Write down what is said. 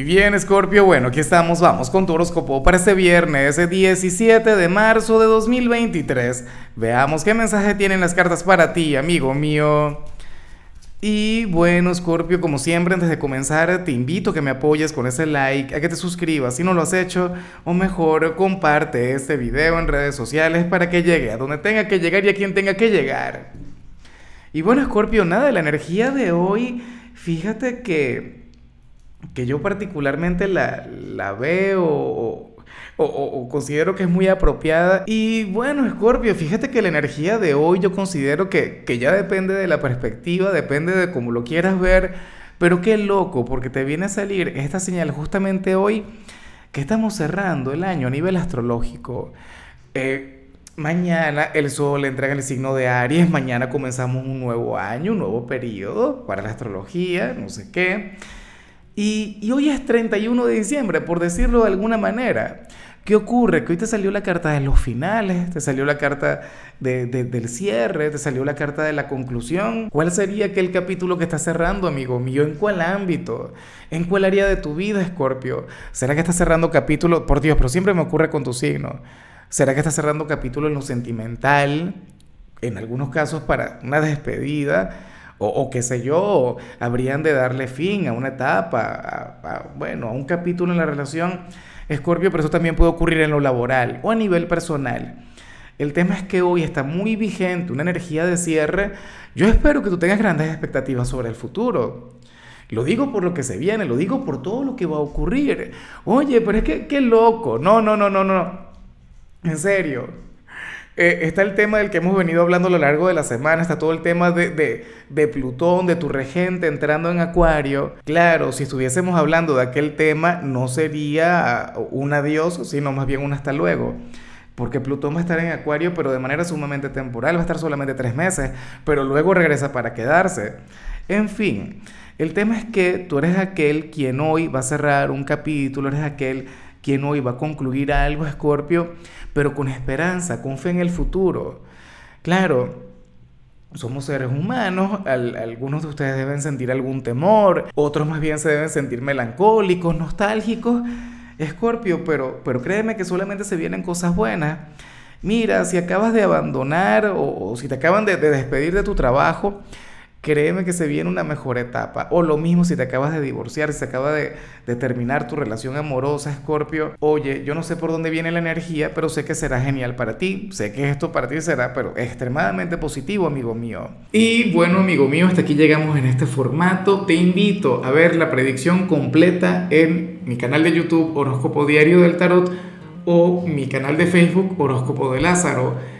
Y bien, Scorpio, bueno, aquí estamos, vamos con tu horóscopo para este viernes, 17 de marzo de 2023. Veamos qué mensaje tienen las cartas para ti, amigo mío. Y bueno, Scorpio, como siempre, antes de comenzar, te invito a que me apoyes con ese like, a que te suscribas si no lo has hecho, o mejor, comparte este video en redes sociales para que llegue a donde tenga que llegar y a quien tenga que llegar. Y bueno, Scorpio, nada, de la energía de hoy, fíjate que que yo particularmente la, veo o, considero que es muy apropiada. Y bueno, Scorpio, fíjate que la energía de hoy yo considero que, que ya depende de la perspectiva, depende de cómo lo quieras ver. Pero qué loco, porque te viene a salir esta señal justamente hoy que estamos cerrando el año a nivel astrológico. Eh, mañana el sol entra en el signo de Aries, mañana comenzamos un nuevo año, un nuevo periodo para la astrología, no sé qué. Y, hoy es 31 de diciembre, por decirlo de alguna manera. ¿Qué ocurre? Que hoy te salió la carta de los finales, te salió la carta del cierre, te salió la carta de la conclusión. ¿Cuál sería aquel capítulo que estás cerrando, amigo mío? ¿En cuál ámbito? ¿En cuál área de tu vida, Escorpio? ¿Será que estás cerrando capítulo? Por Dios, pero siempre me ocurre con tu signo. ¿Será que estás cerrando capítulo en lo sentimental? En algunos casos para una despedida o, qué sé yo, habrían de darle fin a una etapa, bueno, a un capítulo en la relación, Escorpio, pero eso también puede ocurrir en lo laboral o a nivel personal. El tema es que hoy está muy vigente una energía de cierre. Yo espero que tú tengas grandes expectativas sobre el futuro. Lo digo por lo que se viene, lo digo por todo lo que va a ocurrir. Oye, pero es que qué loco. No, no, no, no, no. En serio. Eh, está el tema del que hemos venido hablando a lo largo de la semana, está todo el tema de, de, Plutón, de tu regente entrando en Acuario. Claro, si estuviésemos hablando de aquel tema, no sería un adiós, sino más bien un hasta luego. Porque Plutón va a estar en Acuario, pero de manera sumamente temporal, va a estar solamente tres meses, pero luego regresa para quedarse. En fin, el tema es que tú eres aquel quien hoy va a cerrar un capítulo, eres aquel quien hoy va a concluir algo, Escorpio, pero con esperanza, con fe en el futuro. Claro, somos seres humanos, algunos de ustedes deben sentir algún temor, otros más bien se deben sentir melancólicos, nostálgicos, Escorpio, pero, pero créeme que solamente se vienen cosas buenas. Mira, si acabas de abandonar o, si te acaban de despedir de tu trabajo, créeme que se viene una mejor etapa. O lo mismo si te acabas de divorciar, si se acaba de, terminar tu relación amorosa, Scorpio. Oye, yo no sé por dónde viene la energía, pero sé que será genial para ti. Sé que esto para ti será, pero extremadamente positivo, amigo mío. Y bueno, amigo mío, hasta aquí llegamos en este formato. Te invito a ver la predicción completa en mi canal de YouTube Horóscopo Diario del Tarot o mi canal de Facebook Horóscopo de Lázaro.